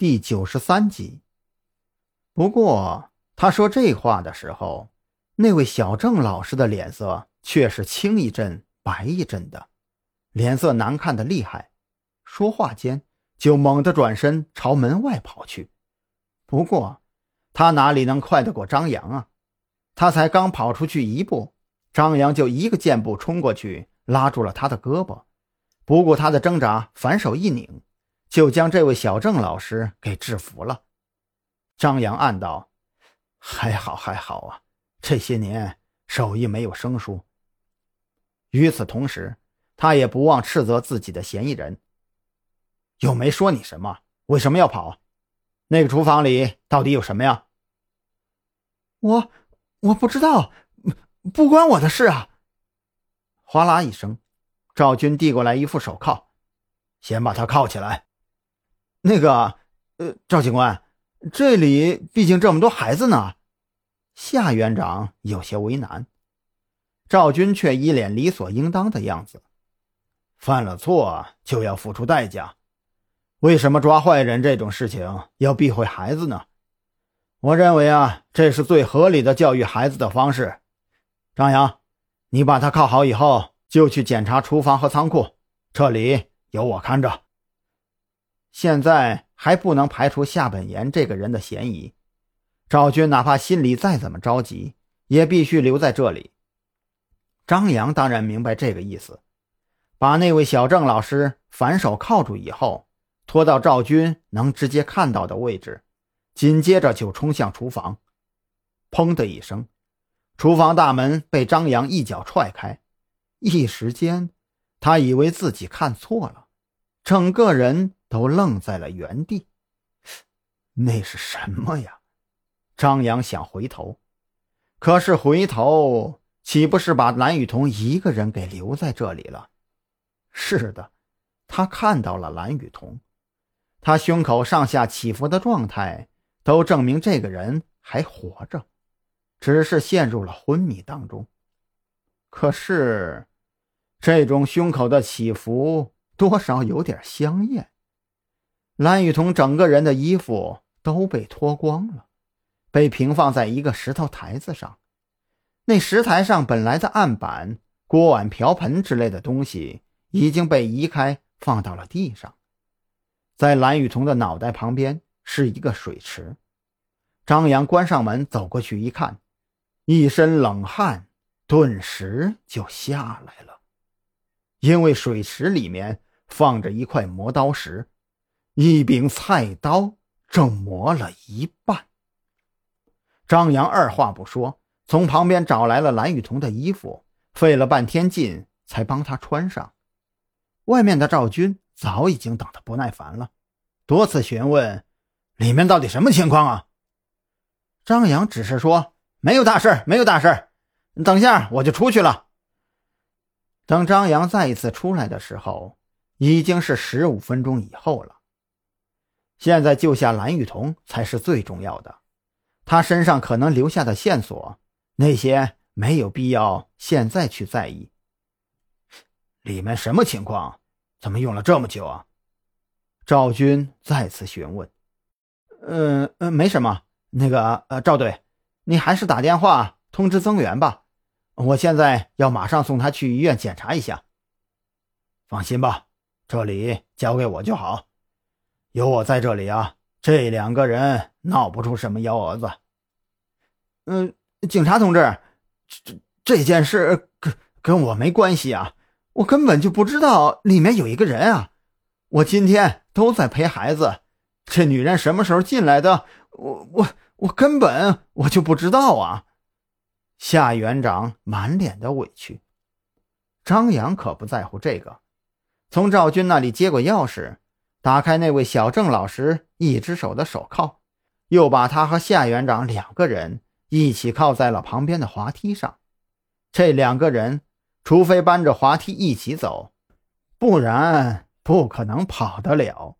第九十三集。不过他说这话的时候，那位小郑老师的脸色却是青一阵白一阵的，脸色难看的厉害。说话间，就猛地转身朝门外跑去。不过他哪里能快得过张扬啊？他才刚跑出去一步，张扬就一个箭步冲过去，拉住了他的胳膊，不顾他的挣扎，反手一拧。就将这位小郑老师给制服了。张扬暗道：“还好还好啊，这些年手艺没有生疏。”与此同时，他也不忘斥责自己的嫌疑人：“又没说你什么，为什么要跑？那个厨房里到底有什么呀？”“我我不知道，不关我的事啊。”哗啦一声，赵军递过来一副手铐，先把他铐起来。那个，呃，赵警官，这里毕竟这么多孩子呢。夏园长有些为难，赵军却一脸理所应当的样子。犯了错就要付出代价，为什么抓坏人这种事情要避讳孩子呢？我认为啊，这是最合理的教育孩子的方式。张扬，你把他铐好以后，就去检查厨房和仓库，这里有我看着。现在还不能排除夏本言这个人的嫌疑，赵军哪怕心里再怎么着急，也必须留在这里。张扬当然明白这个意思，把那位小郑老师反手铐住以后，拖到赵军能直接看到的位置，紧接着就冲向厨房。砰的一声，厨房大门被张扬一脚踹开，一时间，他以为自己看错了，整个人。都愣在了原地，那是什么呀？张扬想回头，可是回头岂不是把蓝雨桐一个人给留在这里了？是的，他看到了蓝雨桐，他胸口上下起伏的状态都证明这个人还活着，只是陷入了昏迷当中。可是，这种胸口的起伏多少有点香艳。蓝雨桐整个人的衣服都被脱光了，被平放在一个石头台子上。那石台上本来的案板、锅碗瓢盆之类的东西已经被移开，放到了地上。在蓝雨桐的脑袋旁边是一个水池。张扬关上门，走过去一看，一身冷汗顿时就下来了，因为水池里面放着一块磨刀石。一柄菜刀正磨了一半。张扬二话不说，从旁边找来了蓝雨桐的衣服，费了半天劲才帮他穿上。外面的赵军早已经等得不耐烦了，多次询问：“里面到底什么情况啊？”张扬只是说：“没有大事，没有大事，等下我就出去了。”等张扬再一次出来的时候，已经是十五分钟以后了。现在救下蓝雨桐才是最重要的，他身上可能留下的线索，那些没有必要现在去在意。里面什么情况？怎么用了这么久啊？赵军再次询问。嗯嗯，没什么。那个呃，赵队，你还是打电话通知增援吧。我现在要马上送他去医院检查一下。放心吧，这里交给我就好。有我在这里啊，这两个人闹不出什么幺蛾子。嗯，警察同志，这这件事跟跟我没关系啊，我根本就不知道里面有一个人啊。我今天都在陪孩子，这女人什么时候进来的？我我我根本我就不知道啊。夏园长满脸的委屈，张扬可不在乎这个，从赵军那里接过钥匙。打开那位小郑老师一只手的手铐，又把他和夏园长两个人一起铐在了旁边的滑梯上。这两个人，除非搬着滑梯一起走，不然不可能跑得了。